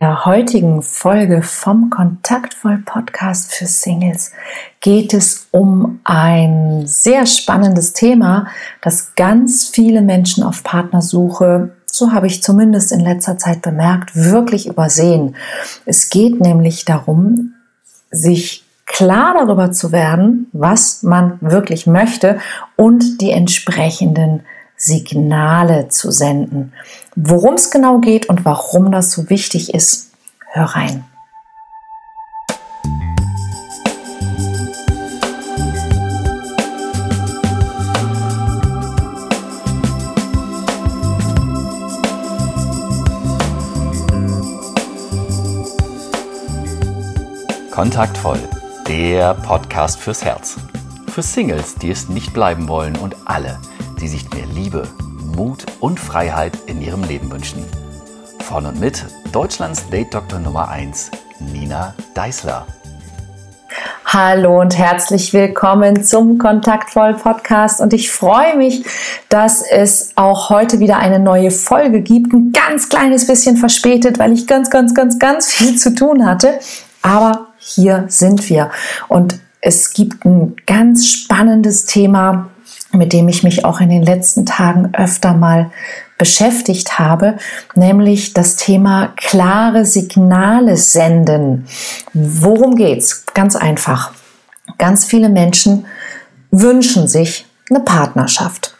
der heutigen Folge vom Kontaktvoll Podcast für Singles geht es um ein sehr spannendes Thema, das ganz viele Menschen auf Partnersuche, so habe ich zumindest in letzter Zeit bemerkt, wirklich übersehen. Es geht nämlich darum, sich klar darüber zu werden, was man wirklich möchte und die entsprechenden Signale zu senden. Worum es genau geht und warum das so wichtig ist, hör rein. Kontaktvoll, der Podcast fürs Herz. Für Singles, die es nicht bleiben wollen und alle, die sich mehr Liebe, Mut und Freiheit in ihrem Leben wünschen. Von und mit Deutschlands Date-Doktor Nummer 1, Nina Deißler. Hallo und herzlich willkommen zum Kontaktvoll Podcast und ich freue mich, dass es auch heute wieder eine neue Folge gibt. Ein ganz kleines bisschen verspätet, weil ich ganz, ganz, ganz, ganz viel zu tun hatte. Aber hier sind wir und es gibt ein ganz spannendes Thema, mit dem ich mich auch in den letzten Tagen öfter mal beschäftigt habe, nämlich das Thema klare Signale senden. Worum geht's? Ganz einfach. Ganz viele Menschen wünschen sich eine Partnerschaft.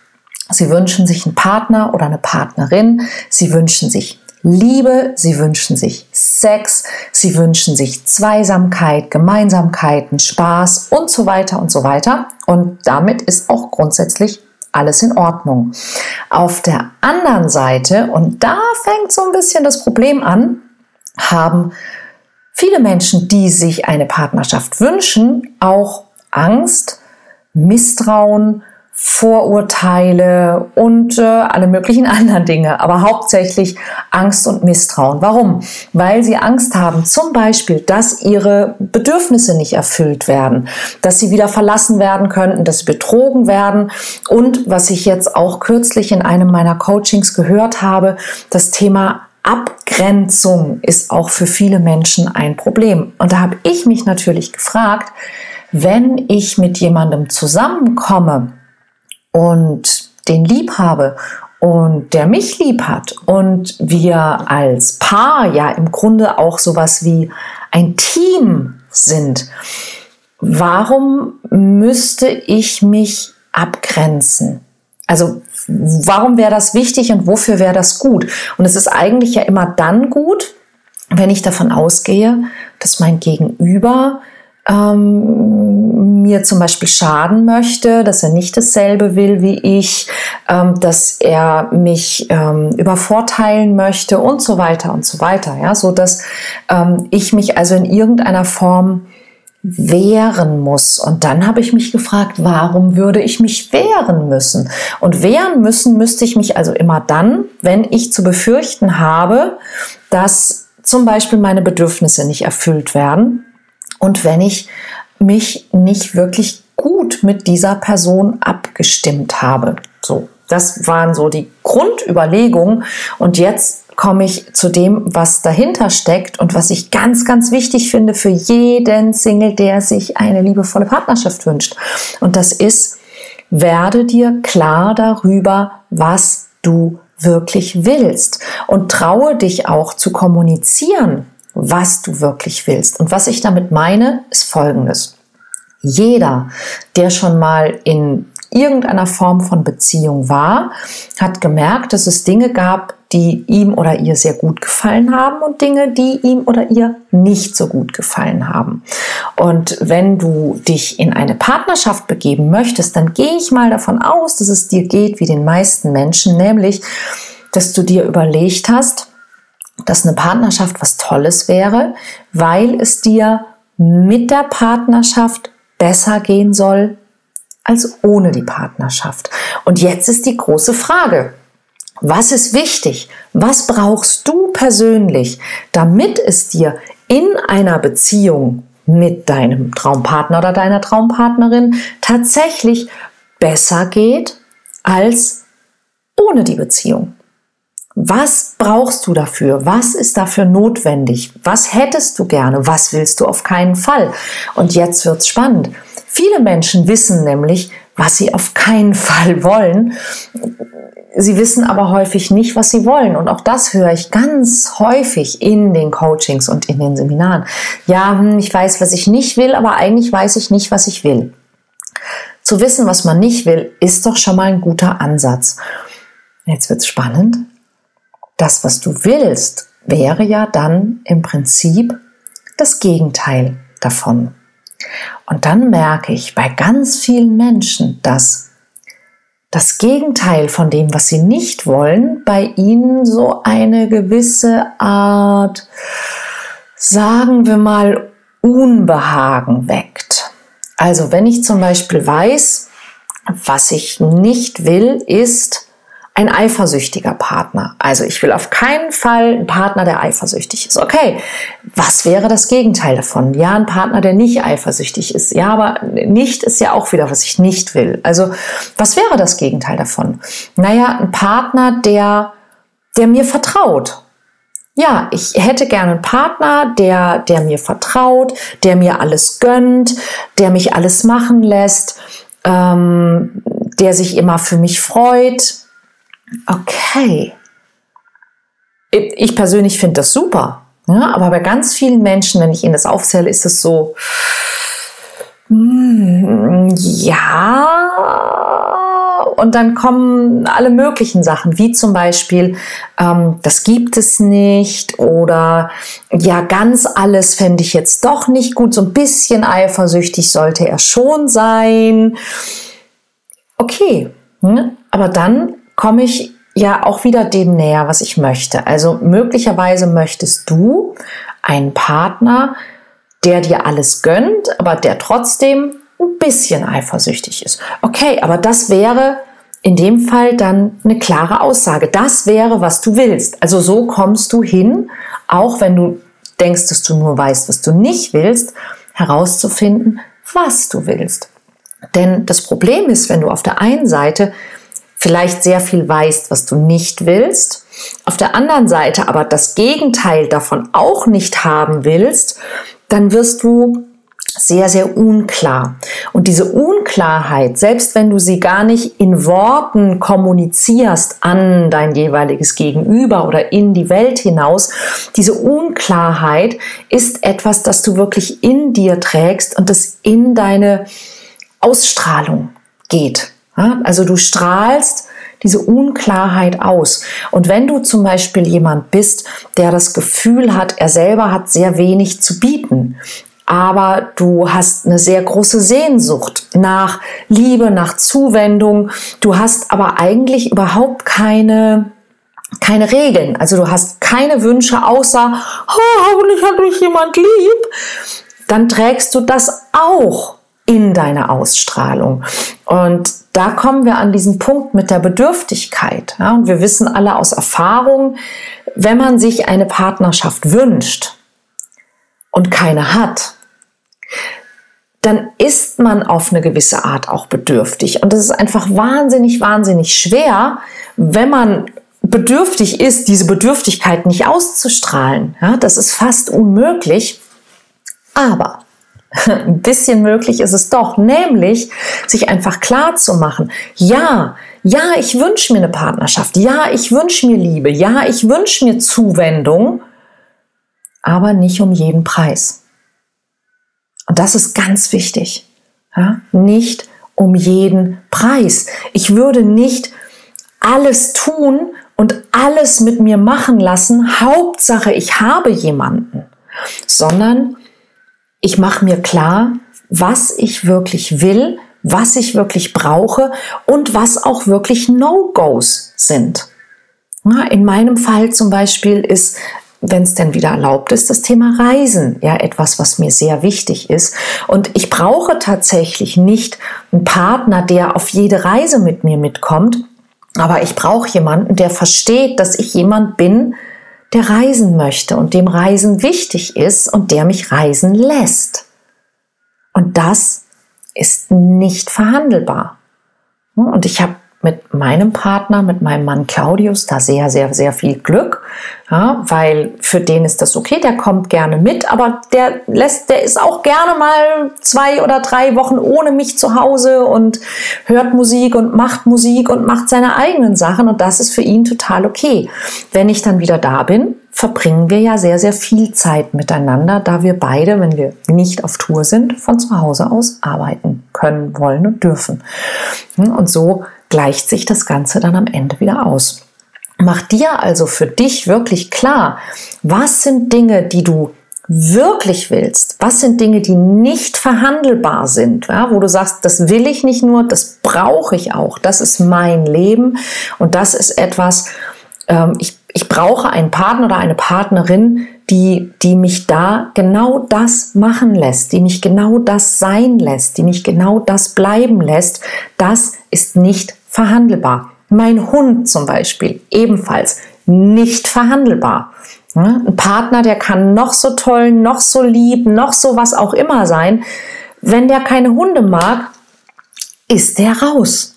Sie wünschen sich einen Partner oder eine Partnerin. Sie wünschen sich Liebe, sie wünschen sich Sex, sie wünschen sich Zweisamkeit, Gemeinsamkeiten, Spaß und so weiter und so weiter. Und damit ist auch grundsätzlich alles in Ordnung. Auf der anderen Seite, und da fängt so ein bisschen das Problem an, haben viele Menschen, die sich eine Partnerschaft wünschen, auch Angst, Misstrauen, Vorurteile und äh, alle möglichen anderen Dinge, aber hauptsächlich Angst und Misstrauen. Warum? Weil sie Angst haben, zum Beispiel, dass ihre Bedürfnisse nicht erfüllt werden, dass sie wieder verlassen werden könnten, dass sie betrogen werden und was ich jetzt auch kürzlich in einem meiner Coachings gehört habe, das Thema Abgrenzung ist auch für viele Menschen ein Problem. Und da habe ich mich natürlich gefragt, wenn ich mit jemandem zusammenkomme, und den lieb habe und der mich lieb hat und wir als Paar ja im Grunde auch sowas wie ein Team sind, warum müsste ich mich abgrenzen? Also warum wäre das wichtig und wofür wäre das gut? Und es ist eigentlich ja immer dann gut, wenn ich davon ausgehe, dass mein Gegenüber ähm, mir zum Beispiel schaden möchte, dass er nicht dasselbe will wie ich, ähm, dass er mich ähm, übervorteilen möchte und so weiter und so weiter. Ja, so dass ähm, ich mich also in irgendeiner Form wehren muss. Und dann habe ich mich gefragt, warum würde ich mich wehren müssen? Und wehren müssen müsste ich mich also immer dann, wenn ich zu befürchten habe, dass zum Beispiel meine Bedürfnisse nicht erfüllt werden und wenn ich mich nicht wirklich gut mit dieser Person abgestimmt habe. So, das waren so die Grundüberlegungen. Und jetzt komme ich zu dem, was dahinter steckt und was ich ganz, ganz wichtig finde für jeden Single, der sich eine liebevolle Partnerschaft wünscht. Und das ist, werde dir klar darüber, was du wirklich willst und traue dich auch zu kommunizieren, was du wirklich willst. Und was ich damit meine, ist Folgendes. Jeder, der schon mal in irgendeiner Form von Beziehung war, hat gemerkt, dass es Dinge gab, die ihm oder ihr sehr gut gefallen haben und Dinge, die ihm oder ihr nicht so gut gefallen haben. Und wenn du dich in eine Partnerschaft begeben möchtest, dann gehe ich mal davon aus, dass es dir geht wie den meisten Menschen, nämlich, dass du dir überlegt hast, dass eine Partnerschaft was Tolles wäre, weil es dir mit der Partnerschaft besser gehen soll als ohne die Partnerschaft. Und jetzt ist die große Frage. Was ist wichtig? Was brauchst du persönlich, damit es dir in einer Beziehung mit deinem Traumpartner oder deiner Traumpartnerin tatsächlich besser geht als ohne die Beziehung? Was brauchst du dafür? Was ist dafür notwendig? Was hättest du gerne? Was willst du auf keinen Fall? Und jetzt wird's spannend. Viele Menschen wissen nämlich, was sie auf keinen Fall wollen. Sie wissen aber häufig nicht, was sie wollen. Und auch das höre ich ganz häufig in den Coachings und in den Seminaren. Ja, hm, ich weiß, was ich nicht will, aber eigentlich weiß ich nicht, was ich will. Zu wissen, was man nicht will, ist doch schon mal ein guter Ansatz. Jetzt wird's spannend. Das, was du willst, wäre ja dann im Prinzip das Gegenteil davon. Und dann merke ich bei ganz vielen Menschen, dass das Gegenteil von dem, was sie nicht wollen, bei ihnen so eine gewisse Art, sagen wir mal, Unbehagen weckt. Also wenn ich zum Beispiel weiß, was ich nicht will, ist, ein eifersüchtiger Partner. Also ich will auf keinen Fall einen Partner, der eifersüchtig ist. Okay, was wäre das Gegenteil davon? Ja, ein Partner, der nicht eifersüchtig ist. Ja, aber nicht ist ja auch wieder, was ich nicht will. Also was wäre das Gegenteil davon? Naja, ein Partner, der, der mir vertraut. Ja, ich hätte gerne einen Partner, der, der mir vertraut, der mir alles gönnt, der mich alles machen lässt, ähm, der sich immer für mich freut, Okay. Ich persönlich finde das super. Ja, aber bei ganz vielen Menschen, wenn ich ihnen das aufzähle, ist es so, mm, ja, und dann kommen alle möglichen Sachen, wie zum Beispiel, ähm, das gibt es nicht oder ja, ganz alles fände ich jetzt doch nicht gut, so ein bisschen eifersüchtig sollte er schon sein. Okay, ne? aber dann komme ich ja auch wieder dem näher, was ich möchte. Also möglicherweise möchtest du einen Partner, der dir alles gönnt, aber der trotzdem ein bisschen eifersüchtig ist. Okay, aber das wäre in dem Fall dann eine klare Aussage. Das wäre, was du willst. Also so kommst du hin, auch wenn du denkst, dass du nur weißt, was du nicht willst, herauszufinden, was du willst. Denn das Problem ist, wenn du auf der einen Seite vielleicht sehr viel weißt, was du nicht willst, auf der anderen Seite aber das Gegenteil davon auch nicht haben willst, dann wirst du sehr, sehr unklar. Und diese Unklarheit, selbst wenn du sie gar nicht in Worten kommunizierst an dein jeweiliges Gegenüber oder in die Welt hinaus, diese Unklarheit ist etwas, das du wirklich in dir trägst und das in deine Ausstrahlung geht. Ja, also du strahlst diese Unklarheit aus. Und wenn du zum Beispiel jemand bist, der das Gefühl hat, er selber hat sehr wenig zu bieten, aber du hast eine sehr große Sehnsucht nach Liebe, nach Zuwendung, du hast aber eigentlich überhaupt keine keine Regeln. Also du hast keine Wünsche außer, oh, hoffentlich hat mich jemand lieb. Dann trägst du das auch in deine Ausstrahlung. Und da kommen wir an diesen Punkt mit der Bedürftigkeit. Ja, und wir wissen alle aus Erfahrung, wenn man sich eine Partnerschaft wünscht und keine hat, dann ist man auf eine gewisse Art auch bedürftig. Und es ist einfach wahnsinnig, wahnsinnig schwer, wenn man bedürftig ist, diese Bedürftigkeit nicht auszustrahlen. Ja, das ist fast unmöglich. Aber ein bisschen möglich ist es doch, nämlich sich einfach klar zu machen, ja, ja, ich wünsche mir eine Partnerschaft, ja, ich wünsche mir Liebe, ja, ich wünsche mir Zuwendung, aber nicht um jeden Preis. Und das ist ganz wichtig. Ja? Nicht um jeden Preis. Ich würde nicht alles tun und alles mit mir machen lassen, Hauptsache ich habe jemanden, sondern ich mache mir klar, was ich wirklich will, was ich wirklich brauche und was auch wirklich No-Gos sind. In meinem Fall zum Beispiel ist, wenn es denn wieder erlaubt ist, das Thema Reisen ja etwas, was mir sehr wichtig ist. Und ich brauche tatsächlich nicht einen Partner, der auf jede Reise mit mir mitkommt, aber ich brauche jemanden, der versteht, dass ich jemand bin, der reisen möchte und dem Reisen wichtig ist und der mich reisen lässt. Und das ist nicht verhandelbar. Und ich habe mit meinem Partner, mit meinem Mann Claudius, da sehr, sehr, sehr viel Glück, ja, weil für den ist das okay, der kommt gerne mit, aber der lässt, der ist auch gerne mal zwei oder drei Wochen ohne mich zu Hause und hört Musik und macht Musik und macht seine eigenen Sachen und das ist für ihn total okay. Wenn ich dann wieder da bin, verbringen wir ja sehr, sehr viel Zeit miteinander, da wir beide, wenn wir nicht auf Tour sind, von zu Hause aus arbeiten können, wollen und dürfen. Und so gleicht sich das Ganze dann am Ende wieder aus. Mach dir also für dich wirklich klar, was sind Dinge, die du wirklich willst, was sind Dinge, die nicht verhandelbar sind, ja, wo du sagst, das will ich nicht nur, das brauche ich auch, das ist mein Leben. Und das ist etwas, ähm, ich, ich brauche einen Partner oder eine Partnerin, die, die mich da genau das machen lässt, die mich genau das sein lässt, die mich genau das bleiben lässt, das ist nicht verhandelbar. Mein Hund zum Beispiel ebenfalls nicht verhandelbar. Ein Partner, der kann noch so toll, noch so lieb, noch so was auch immer sein. Wenn der keine Hunde mag, ist der raus.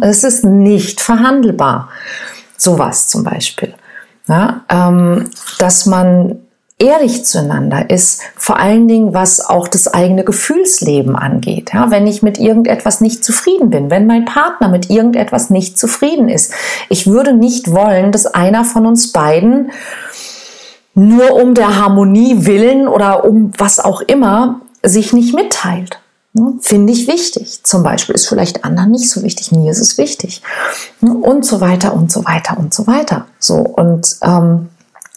Es ist nicht verhandelbar. Sowas zum Beispiel. Ähm, dass man ehrlich zueinander ist, vor allen Dingen was auch das eigene Gefühlsleben angeht. Ja, wenn ich mit irgendetwas nicht zufrieden bin, wenn mein Partner mit irgendetwas nicht zufrieden ist. Ich würde nicht wollen, dass einer von uns beiden nur um der Harmonie willen oder um was auch immer sich nicht mitteilt. Hm, finde ich wichtig. Zum Beispiel ist vielleicht anderen nicht so wichtig. Mir ist es wichtig. Hm, und so weiter und so weiter und so weiter. So und ähm,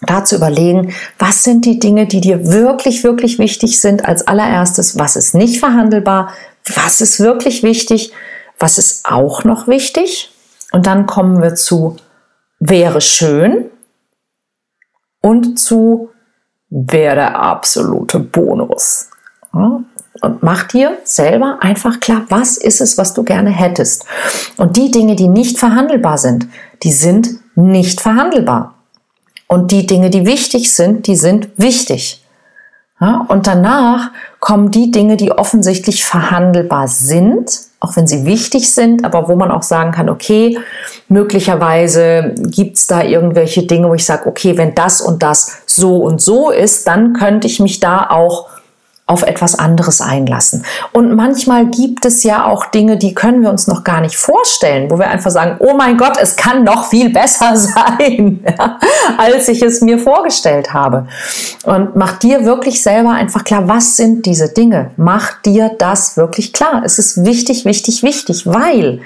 da zu überlegen, was sind die Dinge, die dir wirklich, wirklich wichtig sind als allererstes, was ist nicht verhandelbar, was ist wirklich wichtig, was ist auch noch wichtig. Und dann kommen wir zu wäre schön und zu wäre der absolute Bonus. Und mach dir selber einfach klar, was ist es, was du gerne hättest. Und die Dinge, die nicht verhandelbar sind, die sind nicht verhandelbar. Und die Dinge, die wichtig sind, die sind wichtig. Ja, und danach kommen die Dinge, die offensichtlich verhandelbar sind, auch wenn sie wichtig sind, aber wo man auch sagen kann, okay, möglicherweise gibt's da irgendwelche Dinge, wo ich sage, okay, wenn das und das so und so ist, dann könnte ich mich da auch auf etwas anderes einlassen. Und manchmal gibt es ja auch Dinge, die können wir uns noch gar nicht vorstellen, wo wir einfach sagen, oh mein Gott, es kann noch viel besser sein, als ich es mir vorgestellt habe. Und mach dir wirklich selber einfach klar, was sind diese Dinge? Mach dir das wirklich klar. Es ist wichtig, wichtig, wichtig, weil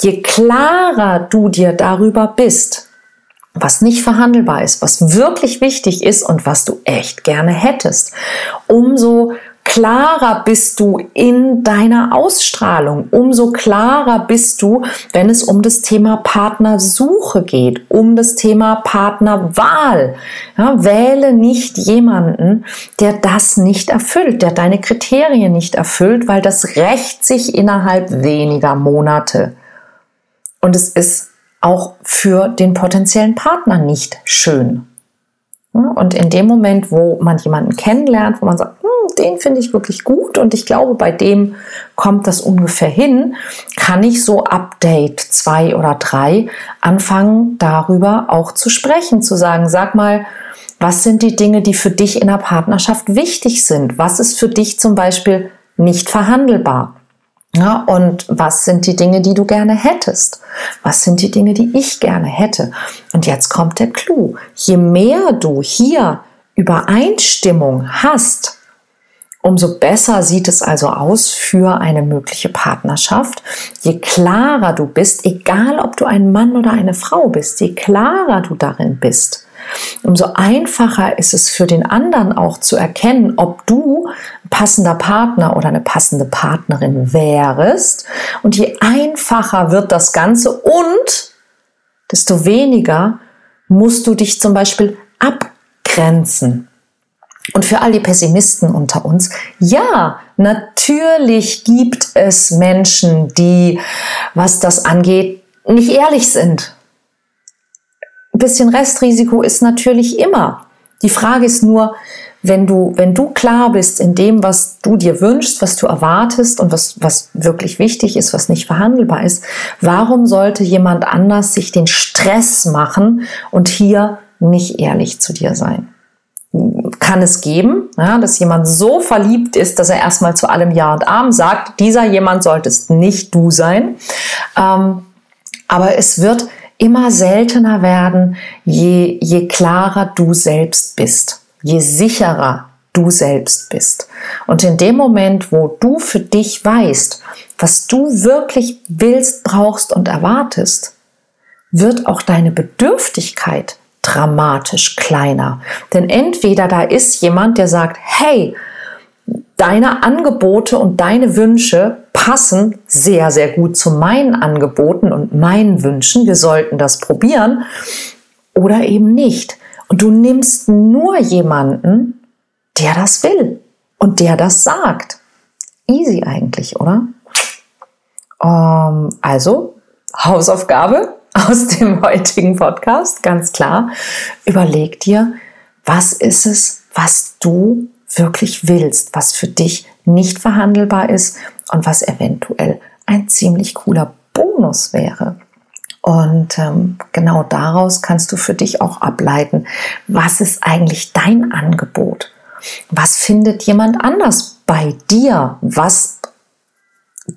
je klarer du dir darüber bist, was nicht verhandelbar ist, was wirklich wichtig ist und was du echt gerne hättest, umso klarer bist du in deiner Ausstrahlung, umso klarer bist du, wenn es um das Thema Partnersuche geht, um das Thema Partnerwahl. Ja, wähle nicht jemanden, der das nicht erfüllt, der deine Kriterien nicht erfüllt, weil das rächt sich innerhalb weniger Monate. Und es ist auch für den potenziellen Partner nicht schön. Und in dem Moment, wo man jemanden kennenlernt, wo man sagt, hm, den finde ich wirklich gut und ich glaube, bei dem kommt das ungefähr hin, kann ich so Update zwei oder drei anfangen, darüber auch zu sprechen, zu sagen, sag mal, was sind die Dinge, die für dich in der Partnerschaft wichtig sind? Was ist für dich zum Beispiel nicht verhandelbar? Ja, und was sind die Dinge, die du gerne hättest? Was sind die Dinge, die ich gerne hätte? Und jetzt kommt der Clou. Je mehr du hier Übereinstimmung hast, umso besser sieht es also aus für eine mögliche Partnerschaft. Je klarer du bist, egal ob du ein Mann oder eine Frau bist, je klarer du darin bist, umso einfacher ist es für den anderen auch zu erkennen, ob du ein passender Partner oder eine passende Partnerin wärst. Und je einfacher wird das Ganze und desto weniger musst du dich zum Beispiel abgrenzen. Und für all die Pessimisten unter uns, ja, natürlich gibt es Menschen, die, was das angeht, nicht ehrlich sind ein bisschen Restrisiko ist natürlich immer. Die Frage ist nur, wenn du, wenn du klar bist in dem, was du dir wünschst, was du erwartest und was, was wirklich wichtig ist, was nicht verhandelbar ist, warum sollte jemand anders sich den Stress machen und hier nicht ehrlich zu dir sein? Kann es geben, ja, dass jemand so verliebt ist, dass er erstmal zu allem Ja und Arm sagt, dieser jemand solltest nicht du sein. Ähm, aber es wird immer seltener werden, je, je klarer du selbst bist je sicherer du selbst bist. Und in dem Moment, wo du für dich weißt, was du wirklich willst, brauchst und erwartest, wird auch deine Bedürftigkeit dramatisch kleiner. Denn entweder da ist jemand, der sagt, hey, deine Angebote und deine Wünsche passen sehr, sehr gut zu meinen Angeboten und meinen Wünschen. Wir sollten das probieren. Oder eben nicht. Und du nimmst nur jemanden, der das will und der das sagt. Easy eigentlich, oder? Ähm, also, Hausaufgabe aus dem heutigen Podcast, ganz klar. Überleg dir, was ist es, was du wirklich willst, was für dich nicht verhandelbar ist und was eventuell ein ziemlich cooler Bonus wäre. Und ähm, genau daraus kannst du für dich auch ableiten, was ist eigentlich dein Angebot? Was findet jemand anders bei dir? Was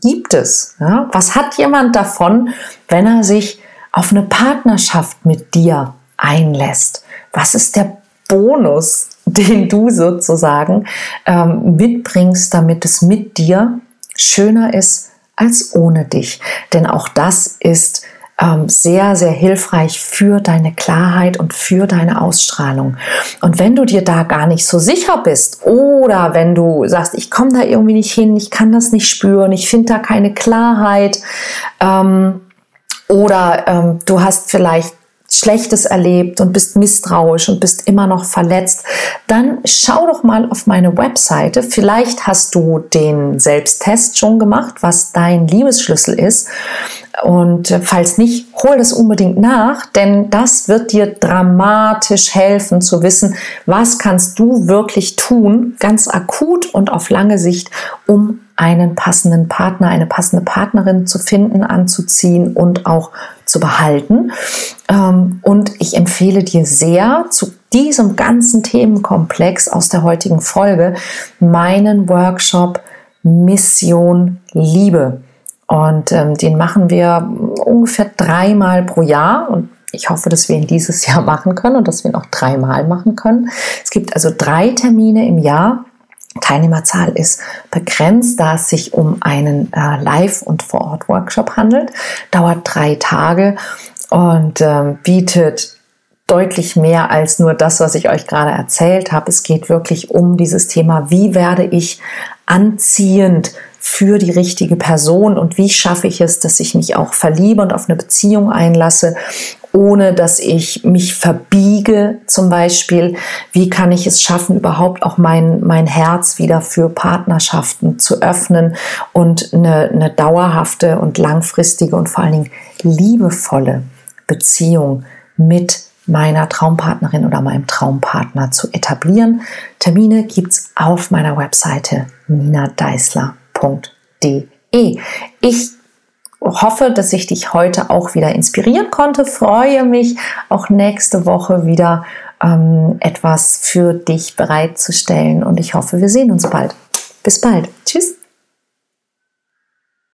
gibt es? Ja? Was hat jemand davon, wenn er sich auf eine Partnerschaft mit dir einlässt? Was ist der Bonus, den du sozusagen ähm, mitbringst, damit es mit dir schöner ist als ohne dich? Denn auch das ist ähm, sehr, sehr hilfreich für deine Klarheit und für deine Ausstrahlung. Und wenn du dir da gar nicht so sicher bist oder wenn du sagst, ich komme da irgendwie nicht hin, ich kann das nicht spüren, ich finde da keine Klarheit ähm, oder ähm, du hast vielleicht Schlechtes erlebt und bist misstrauisch und bist immer noch verletzt, dann schau doch mal auf meine Webseite. Vielleicht hast du den Selbsttest schon gemacht, was dein Liebesschlüssel ist. Und falls nicht, hol das unbedingt nach, denn das wird dir dramatisch helfen zu wissen, was kannst du wirklich tun, ganz akut und auf lange Sicht, um einen passenden Partner, eine passende Partnerin zu finden, anzuziehen und auch zu behalten. Ähm, und ich empfehle dir sehr zu diesem ganzen Themenkomplex aus der heutigen Folge meinen Workshop Mission Liebe. Und ähm, den machen wir ungefähr dreimal pro Jahr. Und ich hoffe, dass wir ihn dieses Jahr machen können und dass wir ihn auch dreimal machen können. Es gibt also drei Termine im Jahr. Teilnehmerzahl ist begrenzt, da es sich um einen äh, Live- und Vor-Ort-Workshop handelt. Dauert drei Tage und ähm, bietet deutlich mehr als nur das, was ich euch gerade erzählt habe. Es geht wirklich um dieses Thema, wie werde ich anziehend für die richtige Person und wie schaffe ich es, dass ich mich auch verliebe und auf eine Beziehung einlasse, ohne dass ich mich verbiege zum Beispiel. Wie kann ich es schaffen, überhaupt auch mein, mein Herz wieder für Partnerschaften zu öffnen und eine, eine dauerhafte und langfristige und vor allen Dingen liebevolle Beziehung mit meiner Traumpartnerin oder meinem Traumpartner zu etablieren. Termine gibt's auf meiner Webseite ninadeisler.de. Ich hoffe, dass ich dich heute auch wieder inspirieren konnte. Freue mich auch nächste Woche wieder ähm, etwas für dich bereitzustellen und ich hoffe, wir sehen uns bald. Bis bald. Tschüss.